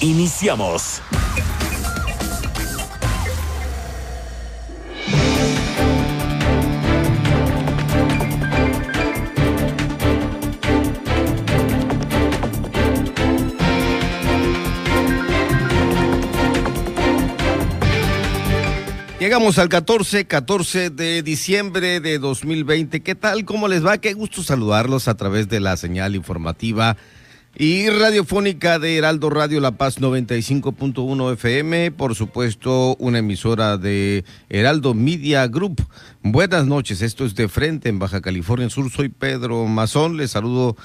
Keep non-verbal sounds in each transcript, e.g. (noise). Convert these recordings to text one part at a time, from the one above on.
Iniciamos. Llegamos al 14, 14 de diciembre de 2020. ¿Qué tal? ¿Cómo les va? Qué gusto saludarlos a través de la señal informativa y radiofónica de Heraldo Radio La Paz 95.1 FM, por supuesto una emisora de Heraldo Media Group. Buenas noches, esto es de frente en Baja California Sur, soy Pedro Mazón, les saludo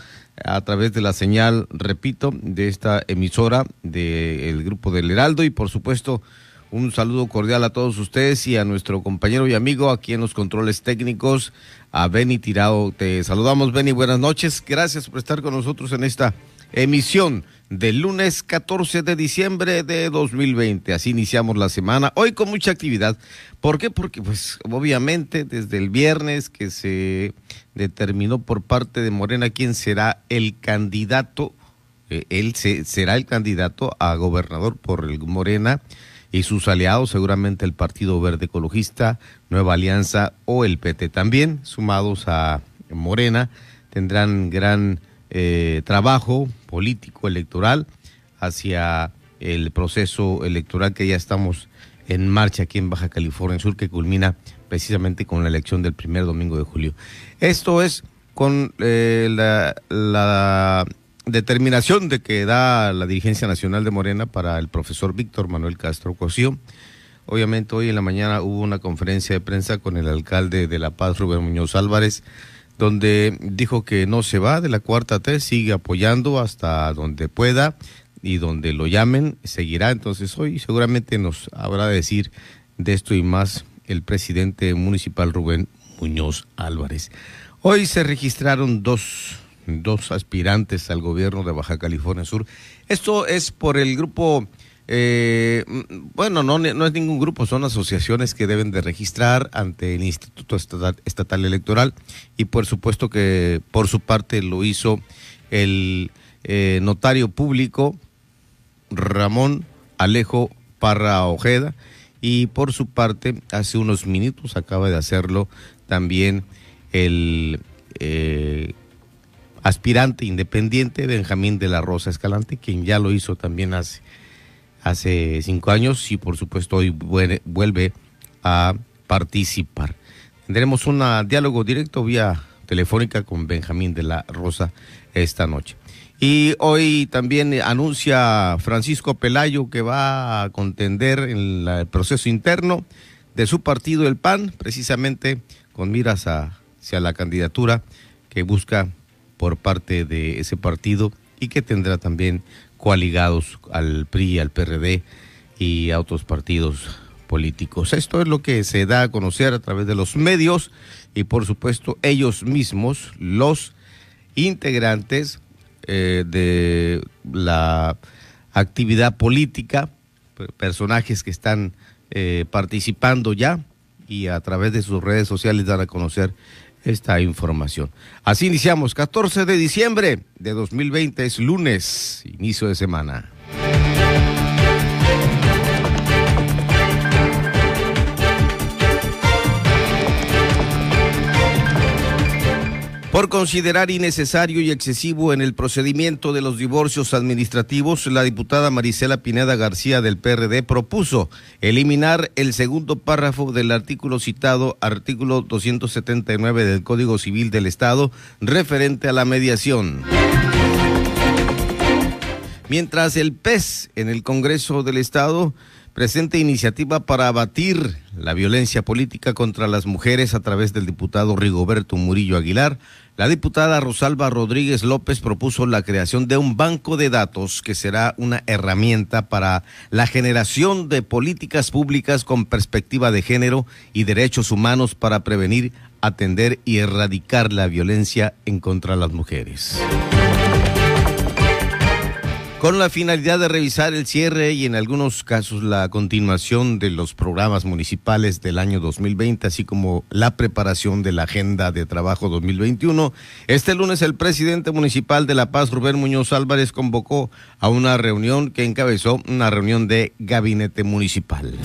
a través de la señal, repito, de esta emisora del grupo del Heraldo y por supuesto un saludo cordial a todos ustedes y a nuestro compañero y amigo aquí en los controles técnicos, a Benny Tirado. Te saludamos, Benny. Buenas noches. Gracias por estar con nosotros en esta emisión del lunes 14 de diciembre de 2020. Así iniciamos la semana. Hoy con mucha actividad. ¿Por qué? Porque, pues, obviamente, desde el viernes que se determinó por parte de Morena quién será el candidato, eh, él se, será el candidato a gobernador por el Morena y sus aliados, seguramente el Partido Verde Ecologista, Nueva Alianza o el PT también, sumados a Morena, tendrán gran eh, trabajo político electoral hacia el proceso electoral que ya estamos en marcha aquí en Baja California Sur, que culmina precisamente con la elección del primer domingo de julio. Esto es con eh, la, determinación de que da la dirigencia nacional de Morena para el profesor Víctor Manuel Castro Cosío. Obviamente hoy en la mañana hubo una conferencia de prensa con el alcalde de La Paz, Rubén Muñoz Álvarez, donde dijo que no se va de la cuarta T, sigue apoyando hasta donde pueda y donde lo llamen, seguirá. Entonces hoy seguramente nos habrá de decir de esto y más el presidente municipal Rubén Muñoz Álvarez. Hoy se registraron dos dos aspirantes al gobierno de Baja California Sur. Esto es por el grupo, eh, bueno, no, es ningún grupo, son asociaciones que deben de registrar ante el Instituto Estatal, Electoral y por supuesto que por su parte lo hizo el eh, notario público Ramón Alejo Parra Ojeda y por su parte hace unos minutos acaba de hacerlo también el eh, aspirante independiente Benjamín de la Rosa Escalante, quien ya lo hizo también hace, hace cinco años y por supuesto hoy vuelve a participar. Tendremos un diálogo directo vía telefónica con Benjamín de la Rosa esta noche. Y hoy también anuncia Francisco Pelayo que va a contender en el proceso interno de su partido, el PAN, precisamente con miras hacia la candidatura que busca por parte de ese partido y que tendrá también coaligados al PRI, al PRD y a otros partidos políticos. Esto es lo que se da a conocer a través de los medios y por supuesto ellos mismos, los integrantes eh, de la actividad política, personajes que están eh, participando ya y a través de sus redes sociales dan a conocer esta información. Así iniciamos 14 de diciembre de 2020, es lunes, inicio de semana. Por considerar innecesario y excesivo en el procedimiento de los divorcios administrativos, la diputada Marisela Pineda García del PRD propuso eliminar el segundo párrafo del artículo citado, artículo 279 del Código Civil del Estado, referente a la mediación. Mientras el PES en el Congreso del Estado presenta iniciativa para abatir la violencia política contra las mujeres a través del diputado Rigoberto Murillo Aguilar. La diputada Rosalba Rodríguez López propuso la creación de un banco de datos que será una herramienta para la generación de políticas públicas con perspectiva de género y derechos humanos para prevenir, atender y erradicar la violencia en contra de las mujeres con la finalidad de revisar el cierre y en algunos casos la continuación de los programas municipales del año 2020, así como la preparación de la agenda de trabajo 2021. Este lunes el presidente municipal de La Paz, Rubén Muñoz Álvarez, convocó a una reunión que encabezó una reunión de gabinete municipal.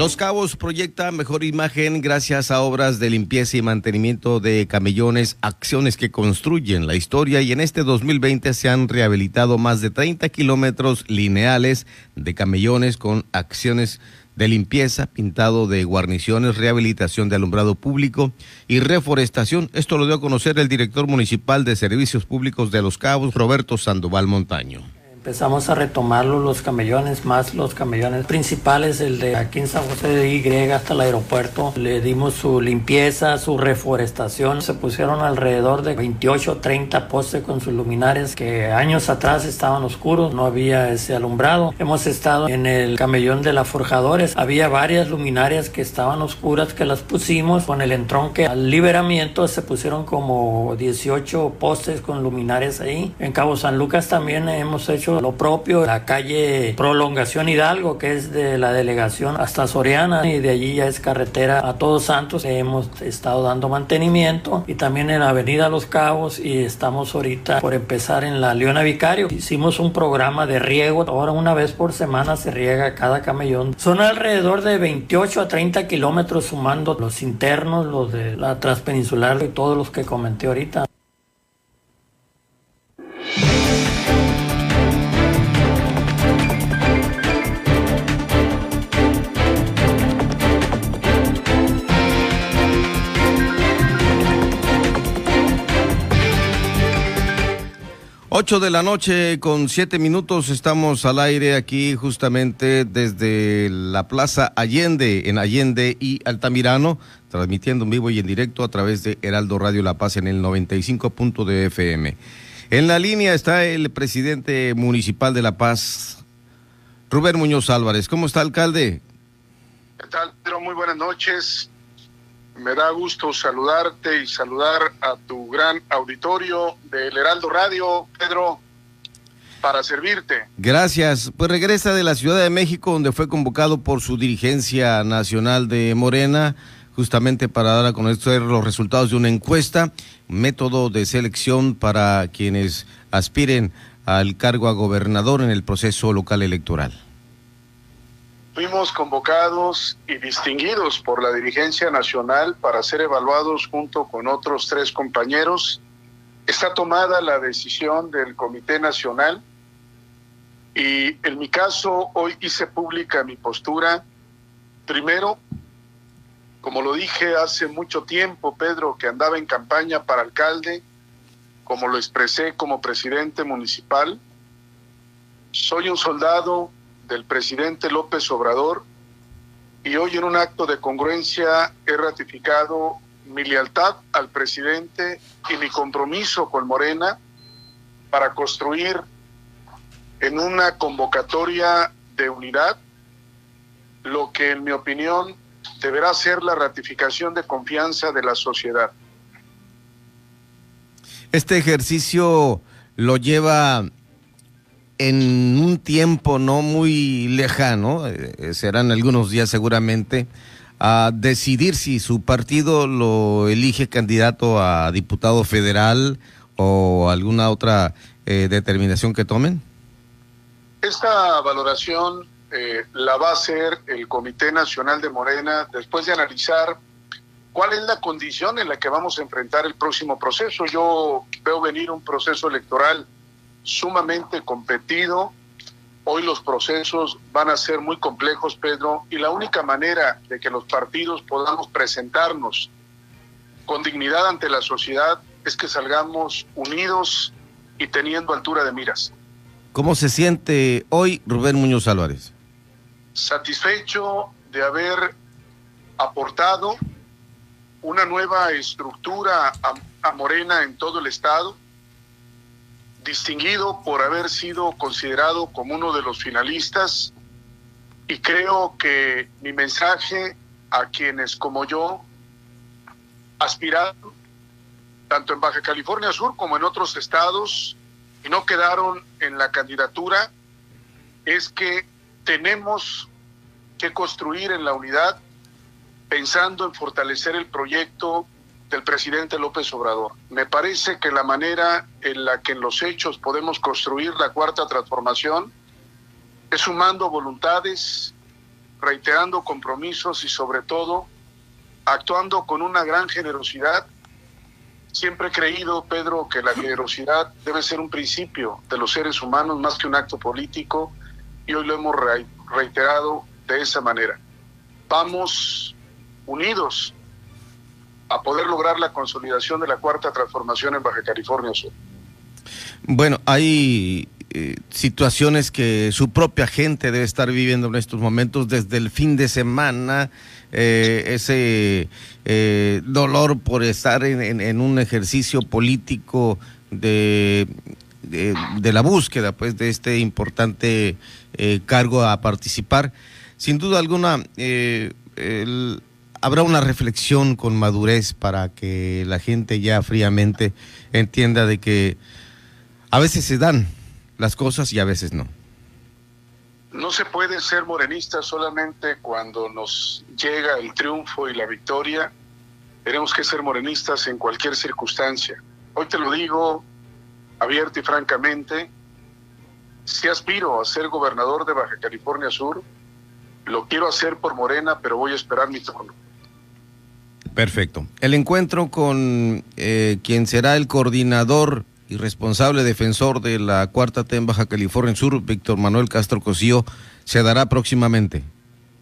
Los Cabos proyecta mejor imagen gracias a obras de limpieza y mantenimiento de camellones, acciones que construyen la historia y en este 2020 se han rehabilitado más de 30 kilómetros lineales de camellones con acciones de limpieza, pintado de guarniciones, rehabilitación de alumbrado público y reforestación. Esto lo dio a conocer el director municipal de Servicios Públicos de Los Cabos, Roberto Sandoval Montaño. Empezamos a retomarlo los camellones, más los camellones principales, el de aquí en San José de Y hasta el aeropuerto. Le dimos su limpieza, su reforestación. Se pusieron alrededor de 28 30 postes con sus luminares que años atrás estaban oscuros, no había ese alumbrado. Hemos estado en el camellón de la Forjadores. Había varias luminarias que estaban oscuras que las pusimos con el entronque al liberamiento. Se pusieron como 18 postes con luminares ahí. En Cabo San Lucas también hemos hecho lo propio, la calle Prolongación Hidalgo, que es de la delegación hasta Soriana, y de allí ya es carretera a Todos Santos. Hemos estado dando mantenimiento y también en la Avenida Los Cabos y estamos ahorita por empezar en la Leona Vicario. Hicimos un programa de riego, ahora una vez por semana se riega cada camellón. Son alrededor de 28 a 30 kilómetros sumando los internos, los de la transpeninsular y todos los que comenté ahorita. Ocho de la noche con siete minutos estamos al aire aquí justamente desde la Plaza Allende en Allende y Altamirano, transmitiendo en vivo y en directo a través de Heraldo Radio La Paz en el 95 punto de FM. En la línea está el presidente municipal de La Paz, Rubén Muñoz Álvarez. ¿Cómo está, alcalde? ¿Qué tal, Pedro? Muy buenas noches. Me da gusto saludarte y saludar a tu gran auditorio del Heraldo Radio, Pedro, para servirte. Gracias. Pues regresa de la Ciudad de México, donde fue convocado por su dirigencia nacional de Morena, justamente para dar a conocer los resultados de una encuesta, método de selección para quienes aspiren al cargo a gobernador en el proceso local electoral. Fuimos convocados y distinguidos por la dirigencia nacional para ser evaluados junto con otros tres compañeros. Está tomada la decisión del Comité Nacional y en mi caso hoy hice pública mi postura. Primero, como lo dije hace mucho tiempo, Pedro, que andaba en campaña para alcalde, como lo expresé como presidente municipal, soy un soldado del presidente López Obrador y hoy en un acto de congruencia he ratificado mi lealtad al presidente y mi compromiso con Morena para construir en una convocatoria de unidad lo que en mi opinión deberá ser la ratificación de confianza de la sociedad. Este ejercicio lo lleva en un tiempo no muy lejano, eh, eh, serán algunos días seguramente, a decidir si su partido lo elige candidato a diputado federal o alguna otra eh, determinación que tomen? Esta valoración la va a hacer el Comité Nacional de Morena después de analizar cuál es la condición en la que vamos a enfrentar el próximo proceso. Yo veo venir un proceso electoral sumamente competido. Hoy los procesos van a ser muy complejos, Pedro, y la única manera de que los partidos podamos presentarnos con dignidad ante la sociedad es que salgamos unidos y teniendo altura de miras. ¿Cómo se siente hoy Rubén Muñoz Álvarez? Satisfecho de haber aportado una nueva estructura a, Morena en todo el estado, distinguido por haber sido considerado como uno de los finalistas y creo que mi mensaje a quienes como yo aspiraron, tanto en Baja California Sur como en otros estados, y no quedaron en la candidatura, es que tenemos que construir en la unidad pensando en fortalecer el proyecto del presidente López Obrador. Me parece que la manera en la que en los hechos podemos construir la cuarta transformación es sumando voluntades, reiterando compromisos y sobre todo actuando con una gran generosidad. Siempre he creído, Pedro, que la generosidad debe ser un principio de los seres humanos más que un acto político y hoy lo hemos reiterado de esa manera. Vamos unidos a poder lograr la consolidación de la cuarta transformación en Baja California Sur. Bueno, hay eh, situaciones que su propia gente debe estar viviendo en estos momentos desde el fin de semana, eh, ese eh, dolor por estar en, un ejercicio político de, de, la búsqueda pues de este importante cargo a participar. Sin duda alguna, el, habrá una reflexión con madurez para que la gente ya fríamente entienda de que a veces se dan las cosas y a veces no. No se puede ser morenista solamente cuando nos llega el triunfo y la victoria. Tenemos que ser morenistas en cualquier circunstancia. Hoy te lo digo abierto y francamente, si aspiro a ser gobernador de Baja California Sur, lo quiero hacer por Morena, pero voy a esperar mi turno. Perfecto. El encuentro con eh, quien será el coordinador y responsable defensor de la cuarta T en Baja California Sur, Víctor Manuel Castro Cosío, se dará próximamente.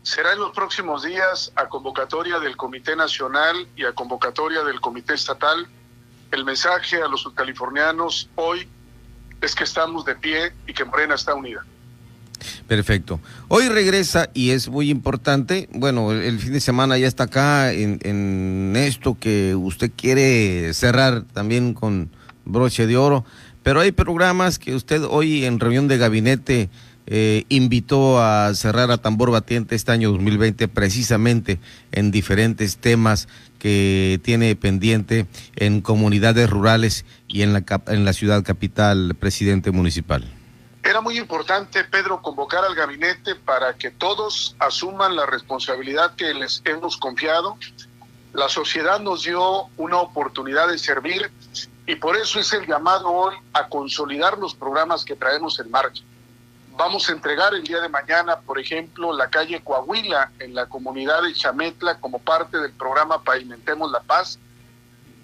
Será en los próximos días a convocatoria del Comité Nacional y a convocatoria del Comité Estatal. El mensaje a los subcalifornianos hoy es que estamos de pie y que Morena está unida. Perfecto. Hoy regresa y es muy importante, bueno, el fin de semana ya está acá en, esto que usted quiere cerrar también con broche de oro, pero hay programas que usted hoy en reunión de gabinete eh, invitó a cerrar a tambor batiente este año 2020 precisamente en diferentes temas que tiene pendiente en comunidades rurales y en la, en la ciudad capital, presidente municipal. Era muy importante, Pedro, convocar al gabinete para que todos asuman la responsabilidad que les hemos confiado. La sociedad nos dio una oportunidad de servir y por eso es el llamado hoy a consolidar los programas que traemos en marcha. Vamos a entregar el día de mañana, por ejemplo, la calle Coahuila en la comunidad de Chametla como parte del programa Pavimentemos la Paz.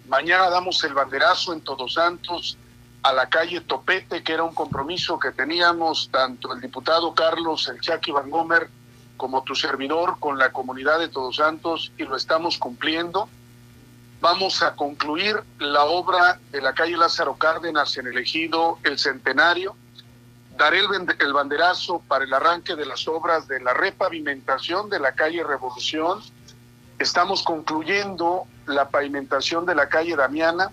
Mañana damos el banderazo en Todos Santos a la calle Topete, que era un compromiso que teníamos tanto el diputado Carlos El Chaki Van Gomer como tu servidor con la comunidad de Todos Santos y lo estamos cumpliendo. Vamos a concluir la obra de la calle Lázaro Cárdenas en el ejido El Centenario. Daré el, el banderazo para el arranque de las obras de la repavimentación de la calle Revolución. Estamos concluyendo la pavimentación de la calle Damiana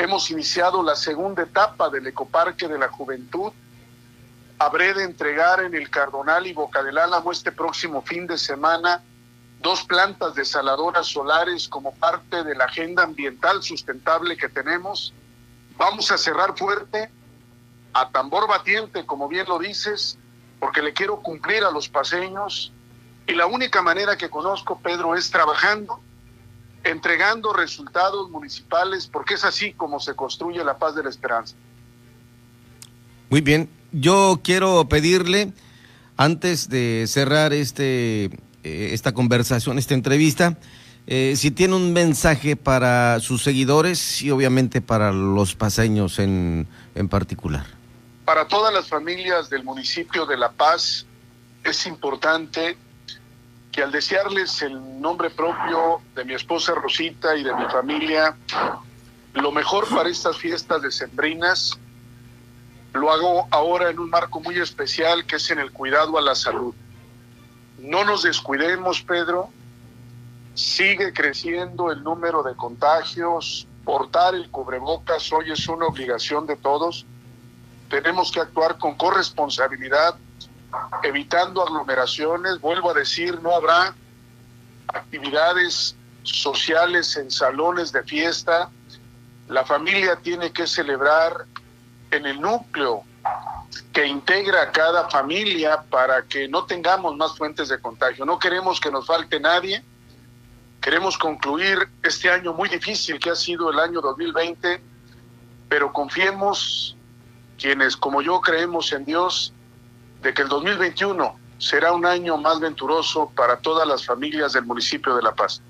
Hemos iniciado la segunda etapa del Ecoparque de la Juventud. Habré de entregar en el Cardonal y Boca del Álamo este próximo fin de semana dos plantas desaladoras solares como parte de la agenda ambiental sustentable que tenemos. Vamos a cerrar fuerte, a tambor batiente, como bien lo dices, porque le quiero cumplir a los paseños. Y la única manera que conozco, Pedro, es trabajando entregando resultados municipales, porque es así como se construye la paz de la esperanza. Muy bien, yo quiero pedirle, antes de cerrar este, eh, esta conversación, esta entrevista, eh, si tiene un mensaje para sus seguidores y obviamente para los paseños en, en particular. Para todas las familias del municipio de La Paz es importante que al desearles el nombre propio de mi esposa Rosita y de mi familia, lo mejor para estas fiestas decembrinas, lo hago ahora en un marco muy especial que es en el cuidado a la salud. No nos descuidemos, Pedro. Sigue creciendo el número de contagios. Portar el cubrebocas hoy es una obligación de todos. Tenemos que actuar con corresponsabilidad, evitando aglomeraciones. Vuelvo a decir, no habrá actividades sociales en salones de fiesta. La familia tiene que celebrar en el núcleo que integra a cada familia para que no tengamos más fuentes de contagio. No queremos que nos falte nadie. Queremos concluir este año muy difícil que ha sido el año 2020, pero confiemos quienes como yo creemos en Dios de que el 2021 será un año más venturoso para todas las familias del municipio de La Paz.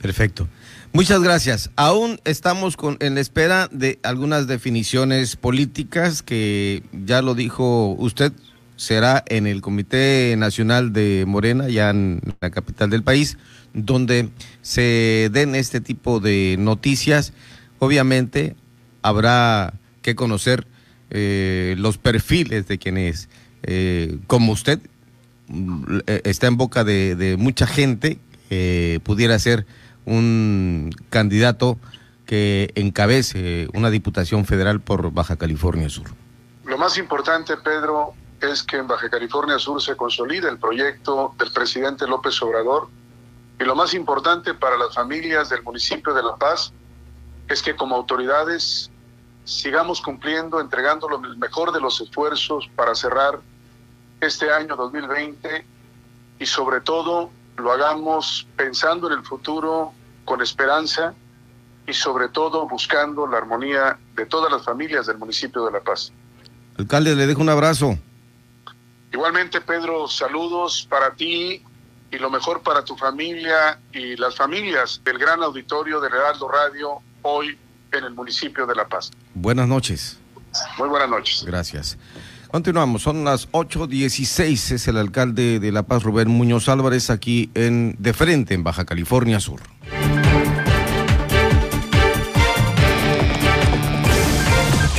Perfecto. Muchas gracias. Aún estamos con, en espera de algunas definiciones políticas que ya lo dijo usted, será en el Comité Nacional de Morena, ya en la capital del país, donde se den este tipo de noticias. Obviamente habrá que conocer eh, los perfiles de quienes, eh, como usted, mm, está en boca de, de mucha gente, eh, pudiera ser un candidato que encabece una diputación federal por Baja California Sur. Lo más importante, Pedro, es que en Baja California Sur se consolide el proyecto del presidente López Obrador y lo más importante para las familias del municipio de La Paz es que como autoridades sigamos cumpliendo, entregando lo mejor de los esfuerzos para cerrar este año 2020 y sobre todo lo hagamos pensando en el futuro con esperanza y sobre todo buscando la armonía de todas las familias del municipio de La Paz. Alcalde, le dejo un abrazo. Igualmente, Pedro, saludos para ti y lo mejor para tu familia y las familias del gran auditorio de Heraldo Radio hoy en el municipio de La Paz. Buenas noches. Muy buenas noches. Gracias. Continuamos, son las 8.16, es el alcalde de La Paz, Rubén Muñoz Álvarez, aquí en De Frente, en Baja California Sur.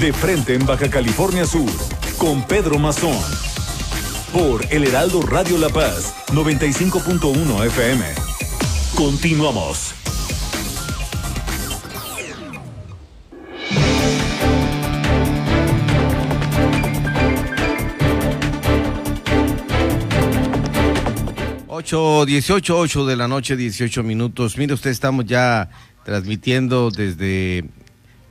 De frente en Baja California Sur con Pedro Mazón. Por El Heraldo Radio La Paz 95.1 FM. Continuamos. Ocho, dieciocho, ocho de la noche, 18 minutos. Mire usted, estamos ya transmitiendo desde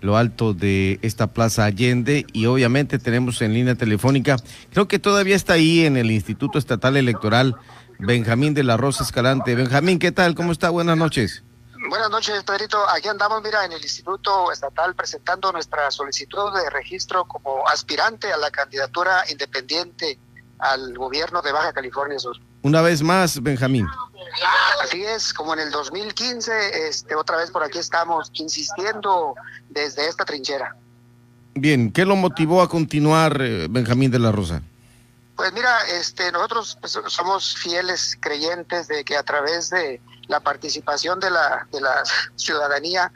lo alto de esta Plaza Allende y obviamente tenemos en línea telefónica, creo que todavía está ahí en el Instituto Estatal Electoral, Benjamín de la Rosa Escalante. Benjamín, ¿qué tal? ¿Cómo está? Buenas noches. Buenas noches, Pedrito. Aquí andamos, mira, en el Instituto Estatal presentando nuestra solicitud de registro como aspirante a la candidatura independiente al gobierno de Baja California Sur. Una vez más, Benjamín. Así es, como en el 2015, este, otra vez por aquí estamos insistiendo desde esta trinchera. Bien, ¿qué lo motivó a continuar, eh, Benjamín de la Rosa? Pues mira, este, nosotros pues, somos fieles creyentes de que a través de la participación de la, de la ciudadanía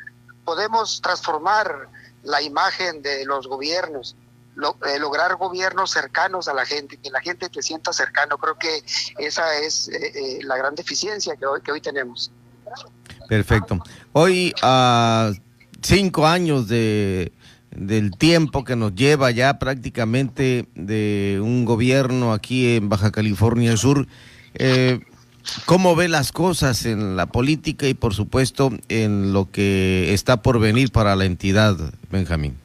podemos transformar la imagen de los gobiernos lo, eh, lograr gobiernos cercanos a la gente, que la gente te sienta cercano. Creo que esa es eh, eh, la gran deficiencia que hoy, que hoy tenemos. Perfecto. Hoy, a cinco años de, del tiempo que nos lleva ya prácticamente de un gobierno aquí en Baja California Sur, ¿cómo ve las cosas en la política y por supuesto en lo que está por venir para la entidad, Benjamín?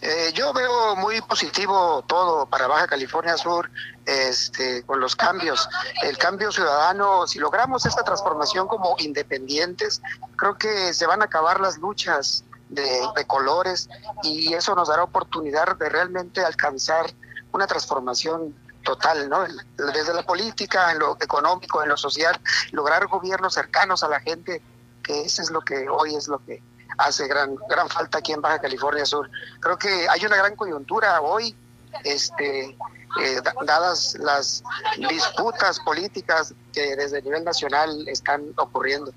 Eh, yo veo muy positivo todo para Baja California Sur, este, con los cambios, el cambio ciudadano. Si logramos esta transformación como independientes, creo que se van a acabar las luchas de, colores y eso nos dará oportunidad de realmente alcanzar una transformación total, ¿no? Desde la política, en lo económico, en lo social, lograr gobiernos cercanos a la gente, que eso es lo que hoy es lo que hace gran gran falta aquí en Baja California Sur. Creo que hay una gran coyuntura hoy, este, eh, dadas las disputas políticas que desde el nivel nacional están ocurriendo.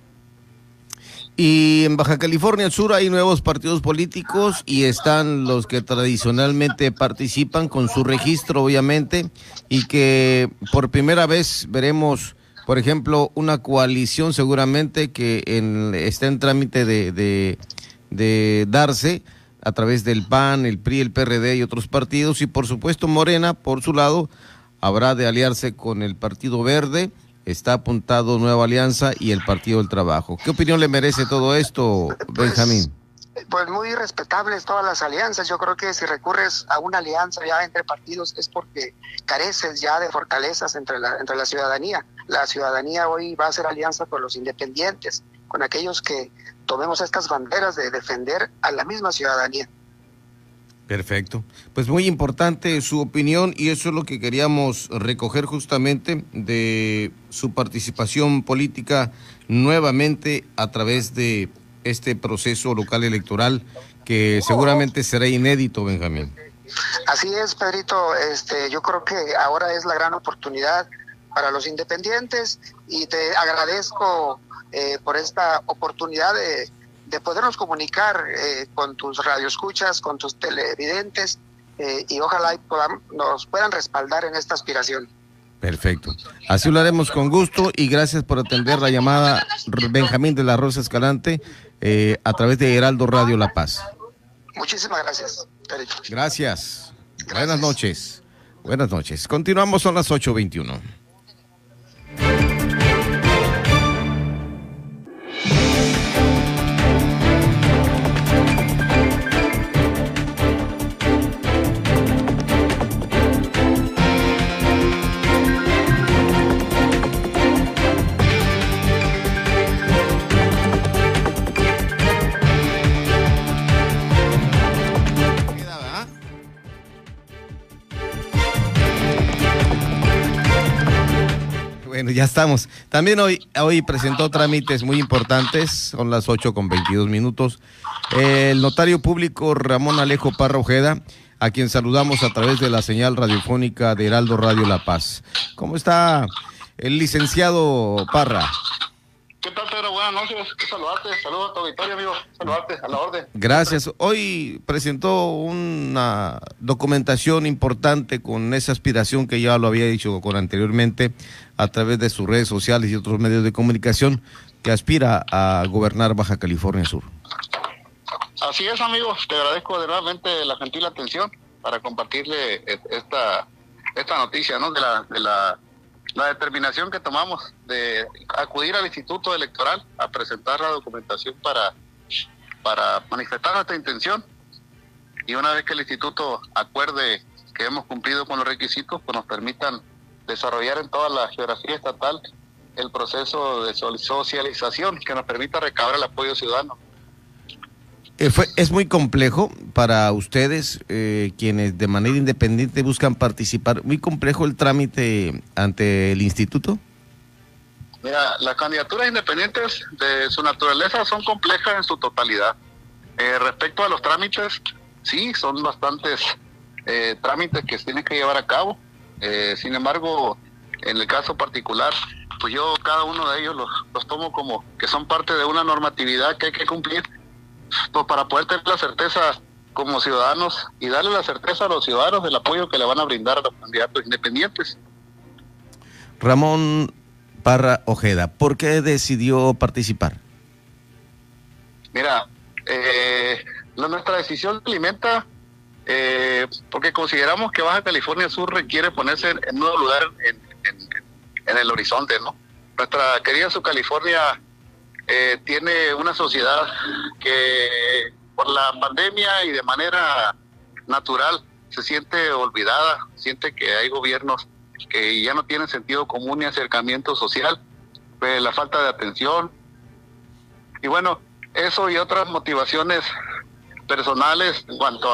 Y en Baja California Sur hay nuevos partidos políticos y están los que tradicionalmente participan con su registro, obviamente, y que por primera vez veremos, por ejemplo, una coalición seguramente que en, está en trámite de, de, de darse a través del PAN, el PRI, el PRD y otros partidos, y por supuesto Morena, por su lado, habrá de aliarse con el Partido Verde está apuntado Nueva Alianza y el Partido del Trabajo. ¿Qué opinión le merece todo esto, pues, Benjamín? Pues, muy respetables todas las alianzas. Yo creo que si recurres a una alianza ya entre partidos es porque careces ya de fortalezas entre la, entre la ciudadanía. La ciudadanía hoy va a hacer alianza con los independientes, con aquellos que tomemos estas banderas de defender a la misma ciudadanía. Perfecto. Pues muy importante su opinión y eso es lo que queríamos recoger justamente de su participación política nuevamente a través de este proceso local electoral que seguramente será inédito, Benjamín. Así es, Pedrito. Este, yo creo que ahora es la gran oportunidad para los independientes y te agradezco eh, por esta oportunidad de de podernos comunicar eh, con tus radioescuchas, con tus televidentes eh, y ojalá nos puedan respaldar en esta aspiración. Perfecto. Así lo haremos con gusto y gracias por atender la llamada Benjamín de la Rosa Escalante eh, a través de Heraldo Radio La Paz. Muchísimas gracias. Gracias. gracias. Buenas noches. Buenas noches. Continuamos, son las 8.21. ya estamos. También hoy, hoy presentó trámites muy importantes, son las 8 con 22 minutos. El notario público Ramón Alejo Parra Ojeda, a quien saludamos a través de la señal radiofónica de Heraldo Radio La Paz. ¿Cómo está el licenciado Parra? ¿Qué tal, Pedro? Buenas noches. Saludarte, saludos a tu auditorio, amigo. Saludarte, a la orden. Gracias. Hoy presentó una documentación importante con esa aspiración que ya lo había dicho con anteriormente a través de sus redes sociales y otros medios de comunicación que aspira a gobernar Baja California Sur. Así es, amigo. Te agradezco de nuevamente la gentil atención para compartirle esta esta noticia, ¿no? De la de la la determinación que tomamos de acudir al Instituto Electoral a presentar la documentación para, para manifestar nuestra intención y una vez que el instituto acuerde que hemos cumplido con los requisitos, pues nos permitan desarrollar en toda la geografía estatal el proceso de socialización que nos permita recabar el apoyo ciudadano. Eh, es muy complejo para ustedes, eh, quienes de manera independiente buscan participar, muy complejo el trámite ante el instituto. Mira, las candidaturas independientes de su naturaleza son complejas en su totalidad. Eh, respecto a los trámites, sí, son bastantes trámites que se tienen que llevar a cabo. Sin embargo, en el caso particular, pues yo cada uno de ellos los, los tomo como que son parte de una normatividad que hay que cumplir pues para poder tener la certeza como ciudadanos y darle la certeza a los ciudadanos del apoyo que le van a brindar a los candidatos independientes. Ramón Parra Ojeda, ¿por qué decidió participar? Mira, eh, nuestra decisión alimenta eh, porque consideramos que Baja California Sur requiere ponerse en, un nuevo lugar en, el horizonte, ¿no? Nuestra querida Sur California eh, tiene una sociedad que por la pandemia y de manera natural se siente olvidada, siente que hay gobiernos que ya no tienen sentido común y acercamiento social, pues, la falta de atención. Y bueno, eso y otras motivaciones personales en cuanto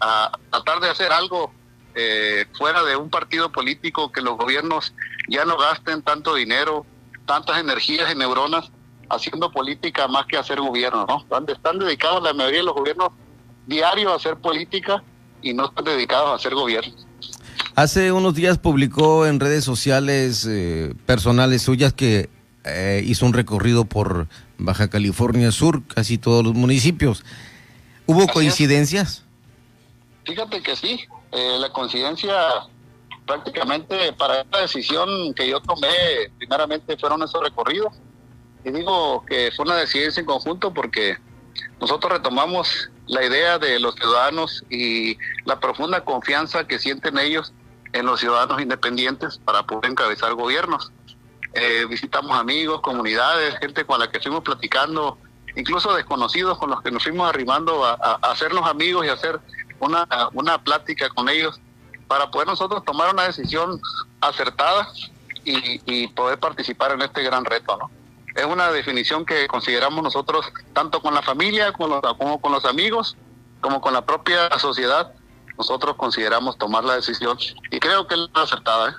a, tratar de hacer algo eh, fuera de un partido político, que los gobiernos ya no gasten tanto dinero, tantas energías y neuronas haciendo política más que hacer gobierno, ¿no? Están, están dedicados la mayoría de los gobiernos diarios a hacer política y no están dedicados a hacer gobierno. Hace unos días publicó en redes sociales eh, personales suyas que eh, hizo un recorrido por Baja California Sur, casi todos los municipios. ¿Hubo coincidencias? Fíjate que sí, eh, la coincidencia prácticamente para esta decisión que yo tomé, primeramente fueron esos recorridos. Y digo que fue una decisión en conjunto porque nosotros retomamos la idea de los ciudadanos y la profunda confianza que sienten ellos en los ciudadanos independientes para poder encabezar gobiernos. Eh, visitamos amigos, comunidades, gente con la que estuvimos platicando, incluso desconocidos con los que nos fuimos arrimando a, hacernos amigos y hacer una, una plática con ellos para poder nosotros tomar una decisión acertada y, y poder participar en este gran reto, ¿no? Es una definición que consideramos nosotros tanto con la familia como, como con los amigos, como con la propia sociedad, nosotros consideramos tomar la decisión y creo que es acertada. ¿eh?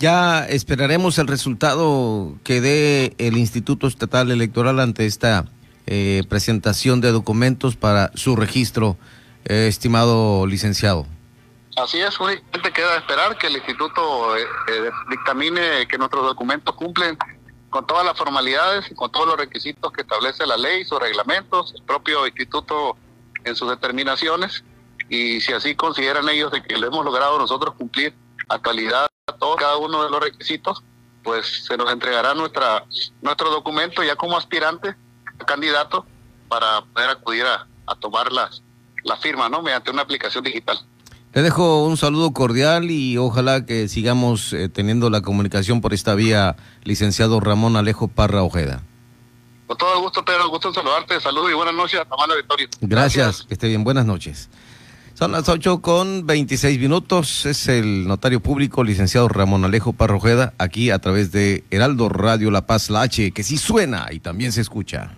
Ya esperaremos el resultado que dé el Instituto Estatal Electoral ante esta eh, presentación de documentos para su registro, eh, estimado licenciado. Así es, únicamente queda esperar que el instituto dictamine que nuestros documentos cumplen con todas las formalidades y con todos los requisitos que establece la ley, sus reglamentos, el propio instituto en sus determinaciones y si así consideran ellos de que lo hemos logrado nosotros cumplir actualidad todo cada uno de los requisitos, pues se nos entregará nuestra nuestro documento ya como aspirante, candidato, para poder acudir a, tomar las, la firma, ¿no? Mediante una aplicación digital. Le dejo un saludo cordial y ojalá que sigamos eh, teniendo la comunicación por esta vía, licenciado Ramón Alejo Parra Ojeda. Con todo el gusto, Pedro, gusto en saludarte. Saludos y buenas noches a la Victoria. Gracias, que esté bien. Buenas noches. Son las 8 con 26 minutos. Es el notario público, licenciado Ramón Alejo Parrojeda, aquí a través de Heraldo Radio La Paz, la H, que sí suena y también se escucha.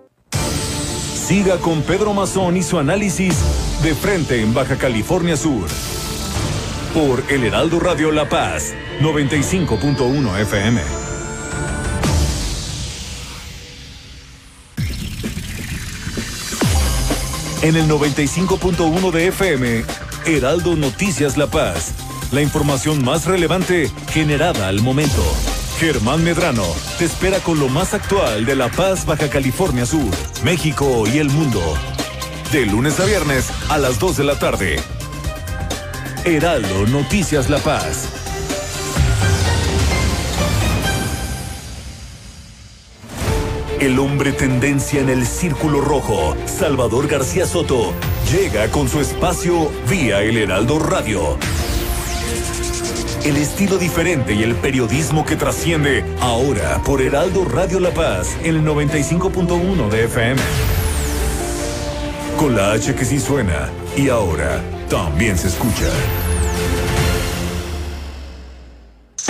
Siga con Pedro Mazón y su análisis de frente en Baja California Sur. Por El Heraldo Radio La Paz, 95.1 FM. En el 95.1 de FM, Heraldo Noticias La Paz. La información más relevante generada al momento. Germán Medrano te espera con lo más actual de La Paz, Baja California Sur, México y el mundo. De lunes a viernes a las 2 de la tarde. Heraldo Noticias La Paz. El hombre tendencia en el círculo rojo, Salvador García Soto, llega con su espacio vía El Heraldo Radio. El estilo diferente y el periodismo que trasciende ahora por Heraldo Radio La Paz el 95.1 de FM. Con la H que sí suena y ahora también se escucha.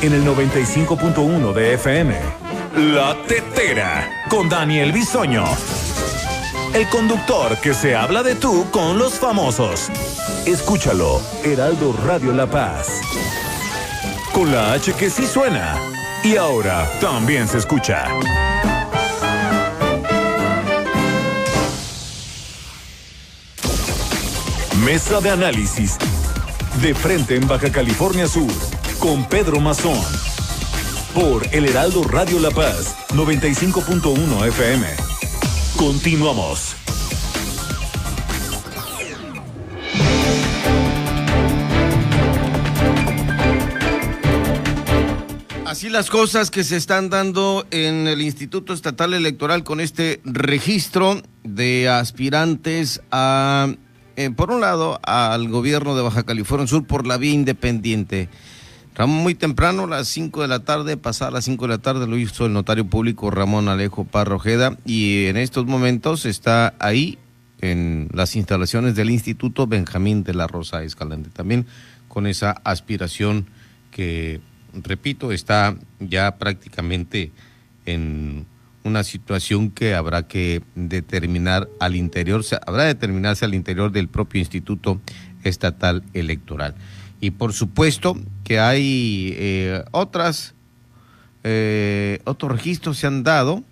En el 95.1 de FM, La Tetera, con Daniel Bisoño. El conductor que se habla de tú con los famosos. Escúchalo, Heraldo Radio La Paz. Con la H que sí suena. Y ahora también se escucha. Mesa de análisis. De frente en Baja California Sur. Con Pedro Mazón. Por El Heraldo Radio La Paz. 95.1 FM. Continuamos. Así las cosas que se están dando en el Instituto Estatal Electoral con este registro de aspirantes a, eh, por un lado, al gobierno de Baja California Sur por la vía independiente. Ramón, muy temprano, las 5 de la tarde, pasar a las 5 de la tarde, lo hizo el notario público Ramón Alejo Parrojeda y en estos momentos está ahí en las instalaciones del Instituto Benjamín de la Rosa Escalante, también con esa aspiración que repito, está ya prácticamente en una situación que habrá que determinar al interior, habrá de determinarse al interior del propio Instituto Estatal Electoral. Y por supuesto que hay eh, otras, eh, otros registros se han dado.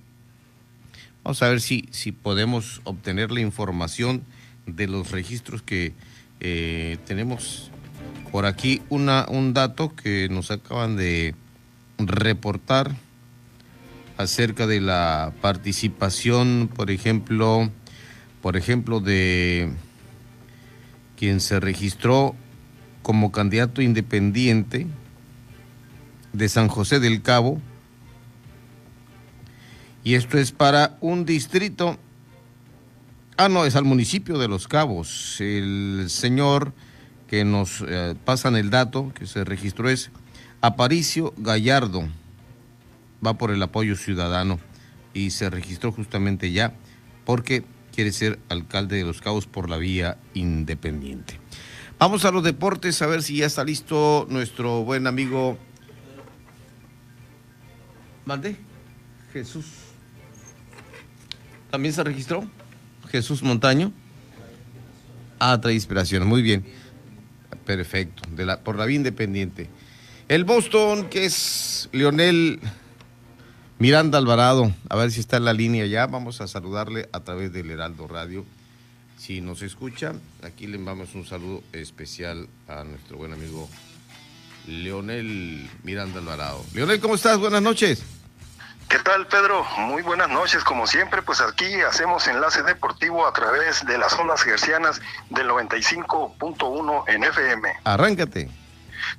Vamos a ver si, si podemos obtener la información de los registros que eh, tenemos por aquí una, un dato que nos acaban de reportar acerca de la participación, por ejemplo, por ejemplo, de quien se registró como candidato independiente de San José del Cabo. Y esto es para un distrito. Ah, no, es al municipio de Los Cabos. El señor que nos eh, pasan el dato que se registró es Aparicio Gallardo, va por el apoyo ciudadano y se registró justamente ya porque quiere ser alcalde de Los Cabos por la vía independiente. Vamos a los deportes a ver si ya está listo nuestro buen amigo. Mande. Jesús. ¿También se registró? Jesús Montaño. Ah, trae inspiración. Muy bien. Perfecto, por la vía independiente. El Boston, que es Leonel Miranda Alvarado, a ver si está en la línea ya. Vamos a saludarle a través del Heraldo Radio. Si nos escucha, aquí le enviamos un saludo especial a nuestro buen amigo Leonel Miranda Alvarado. Leonel, ¿cómo estás? Buenas noches. ¿Qué tal, Pedro? Muy buenas noches. Como siempre, pues aquí hacemos enlace deportivo a través de las ondas gercianas del 95.1 en FM. Arráncate.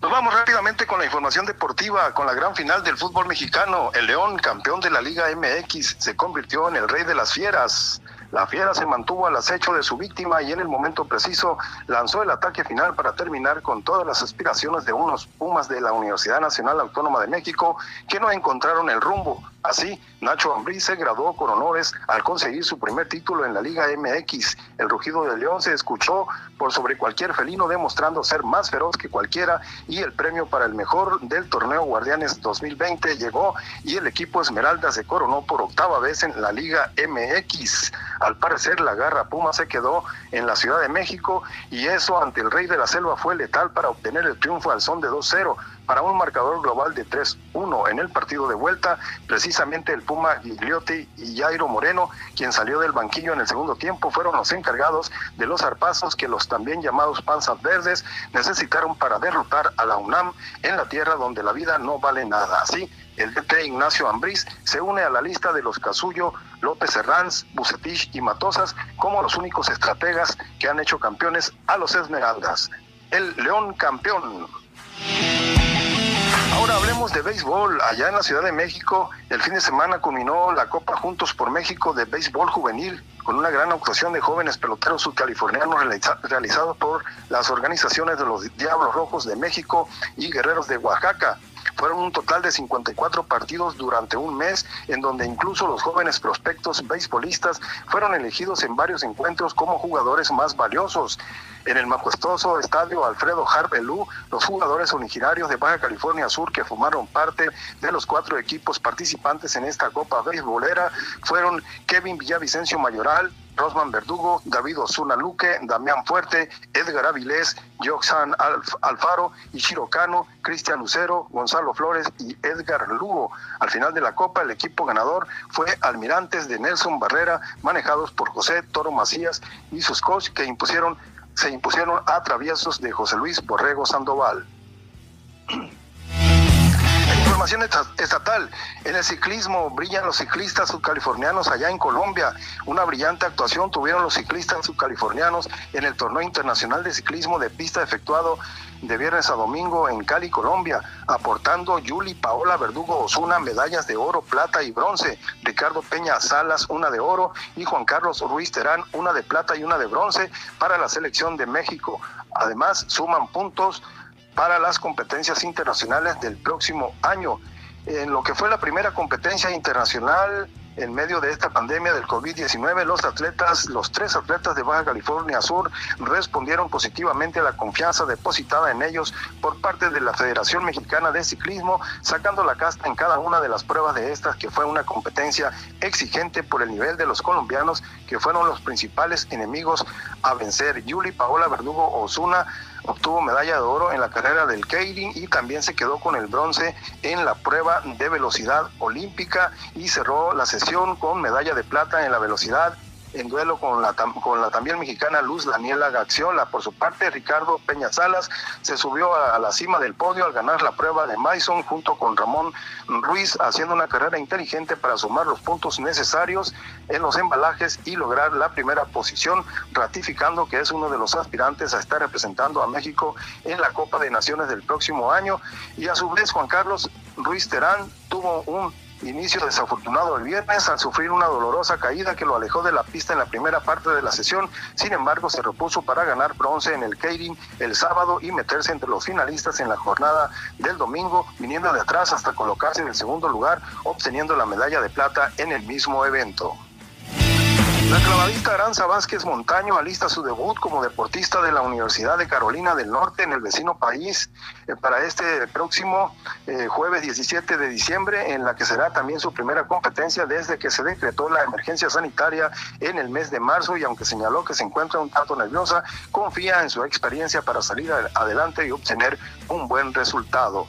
Nos vamos rápidamente con la información deportiva, con la gran final del fútbol mexicano. El León, campeón de la Liga MX, se convirtió en el rey de las fieras. La fiera se mantuvo al acecho de su víctima y en el momento preciso lanzó el ataque final para terminar con todas las aspiraciones de unos Pumas de la Universidad Nacional Autónoma de México que no encontraron el rumbo. Así, Nacho Ambriz se graduó con honores al conseguir su primer título en la Liga MX. El rugido de León se escuchó por sobre cualquier felino, demostrando ser más feroz que cualquiera y el premio para el mejor del torneo Guardianes 2020 llegó y el equipo Esmeralda se coronó por octava vez en la Liga MX. Al parecer, la garra Puma se quedó en la Ciudad de México y eso ante el Rey de la Selva fue letal para obtener el triunfo al son de 2-0 para un marcador global de 3-1 en el partido de vuelta. Precisamente el Puma Gigliotti y Jairo Moreno, quien salió del banquillo en el segundo tiempo, fueron los encargados de los zarpazos que los también llamados panzas verdes necesitaron para derrotar a la UNAM en la tierra donde la vida no vale nada. Así, el DT Ignacio Ambriz se une a la lista de los Casullo, López Herranz, Bucetich y Matosas como los únicos estrategas que han hecho campeones a los Esmeraldas. El León campeón. Ahora hablemos de béisbol. Allá en la Ciudad de México, el fin de semana culminó la Copa Juntos por México de Béisbol Juvenil con una gran actuación de jóvenes peloteros subcalifornianos realizados por las organizaciones de los Diablos Rojos de México y Guerreros de Oaxaca. Fueron un total de 54 partidos durante un mes, en donde incluso los jóvenes prospectos beisbolistas fueron elegidos en varios encuentros como jugadores más valiosos. En el majestuoso estadio Alfredo Harbelú, los jugadores originarios de Baja California Sur que formaron parte de los cuatro equipos participantes en esta Copa Beisbolera fueron Kevin Villavicencio Mayoral, Rosman Verdugo, David Osuna Luque, Damián Fuerte, Edgar Avilés, Joxan Alfaro, Ishiro Cano, Cristian Lucero, Gonzalo Flores y Edgar Lugo. Al final de la Copa, el equipo ganador fue Almirantes de Nelson Barrera, manejados por José Toro Macías y sus coach que impusieron, se impusieron a traviesos de José Luis Borrego Sandoval. Información estatal. En el ciclismo brillan los ciclistas subcalifornianos allá en Colombia. Una brillante actuación tuvieron los ciclistas subcalifornianos en el torneo internacional de ciclismo de pista efectuado de viernes a domingo en Cali, Colombia, aportando Yuli Paola Verdugo Osuna medallas de oro, plata y bronce, Ricardo Peña Salas una de oro y Juan Carlos Ruiz Terán una de plata y una de bronce para la selección de México. Además, suman puntos para las competencias internacionales del próximo año. En lo que fue la primera competencia internacional en medio de esta pandemia del COVID-19, los atletas, los tres atletas de Baja California Sur respondieron positivamente a la confianza depositada en ellos por parte de la Federación Mexicana de Ciclismo, sacando la casta en cada una de las pruebas de estas, que fue una competencia exigente por el nivel de los colombianos, que fueron los principales enemigos a vencer. Yuli Paola Verdugo Osuna obtuvo medalla de oro en la carrera del Keirin y también se quedó con el bronce en la prueba de velocidad olímpica y cerró la sesión con medalla de plata en la velocidad en duelo con la, con la también mexicana Luz Daniela Gaxiola. Por su parte, Ricardo Peña Salas se subió a, la cima del podio al ganar la prueba de Mason junto con Ramón Ruiz, haciendo una carrera inteligente para sumar los puntos necesarios en los embalajes y lograr la primera posición, ratificando que es uno de los aspirantes a estar representando a México en la Copa de Naciones del próximo año. Y a su vez, Juan Carlos Ruiz Terán tuvo un inicio desafortunado el viernes al sufrir una dolorosa caída que lo alejó de la pista en la primera parte de la sesión. Sin embargo, se repuso para ganar bronce en el Keirin el sábado y meterse entre los finalistas en la jornada del domingo, viniendo de atrás hasta colocarse en el segundo lugar, obteniendo la medalla de plata en el mismo evento. La clavadista Aranza Vázquez Montaño alista su debut como deportista de la Universidad de Carolina del Norte en el vecino país eh, para este próximo eh, jueves 17 de diciembre, en la que será también su primera competencia desde que se decretó la emergencia sanitaria en el mes de marzo y aunque señaló que se encuentra un tanto nerviosa, confía en su experiencia para salir adelante y obtener un buen resultado.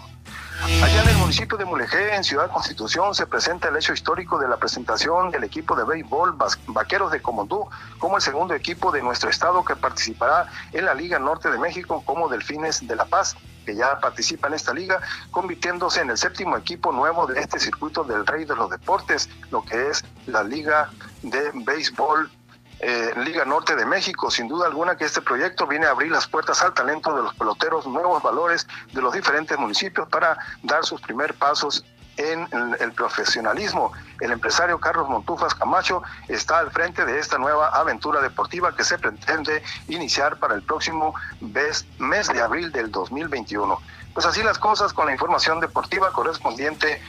Allá en el municipio de Mulegé, en Ciudad Constitución, se presenta el hecho histórico de la presentación del equipo de béisbol Vaqueros de Comondú como el segundo equipo de nuestro estado que participará en la Liga Norte de México como Delfines de la Paz que ya participa en esta liga, convirtiéndose en el séptimo equipo nuevo de este circuito del rey de los deportes, lo que es la Liga de Béisbol eh, Liga Norte de México. Sin duda alguna que este proyecto viene a abrir las puertas al talento de los peloteros, nuevos valores de los diferentes municipios para dar sus primeros pasos en el profesionalismo. El empresario Carlos Montufas Camacho está al frente de esta nueva aventura deportiva que se pretende iniciar para el próximo mes de abril del 2021. Pues así las cosas con la información deportiva correspondiente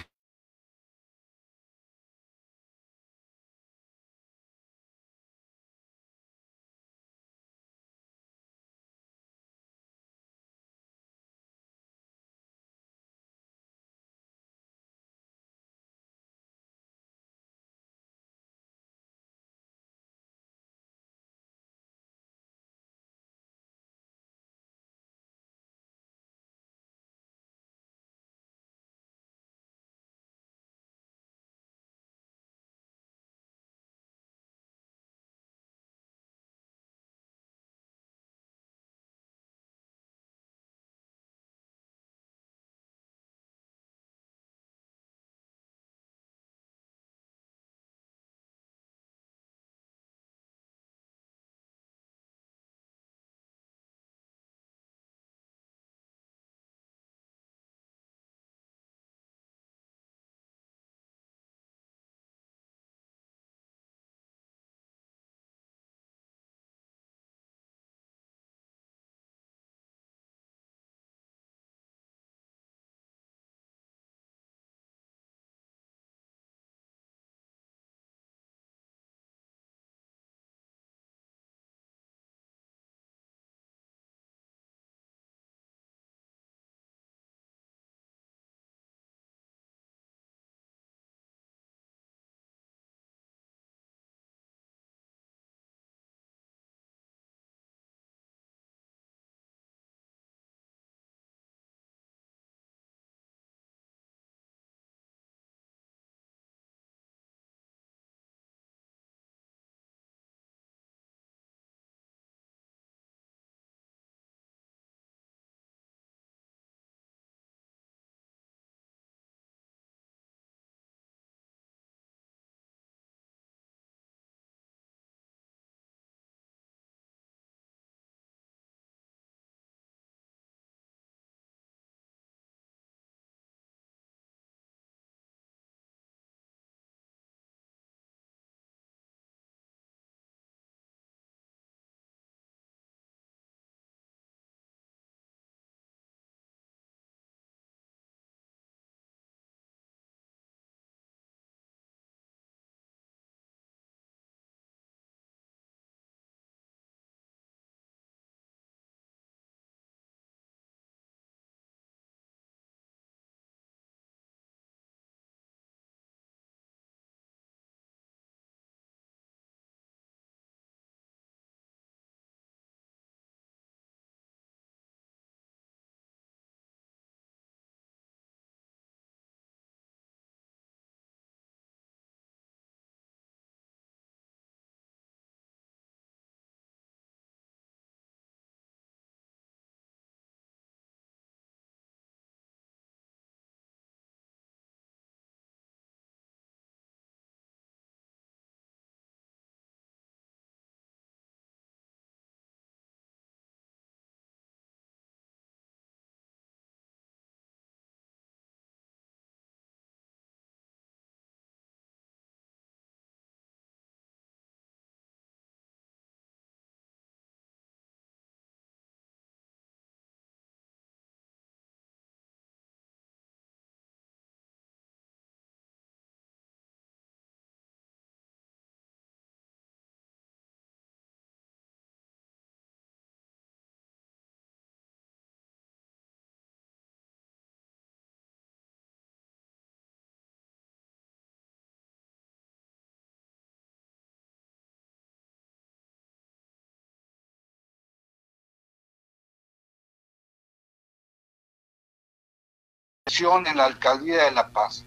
elección en la alcaldía de La Paz.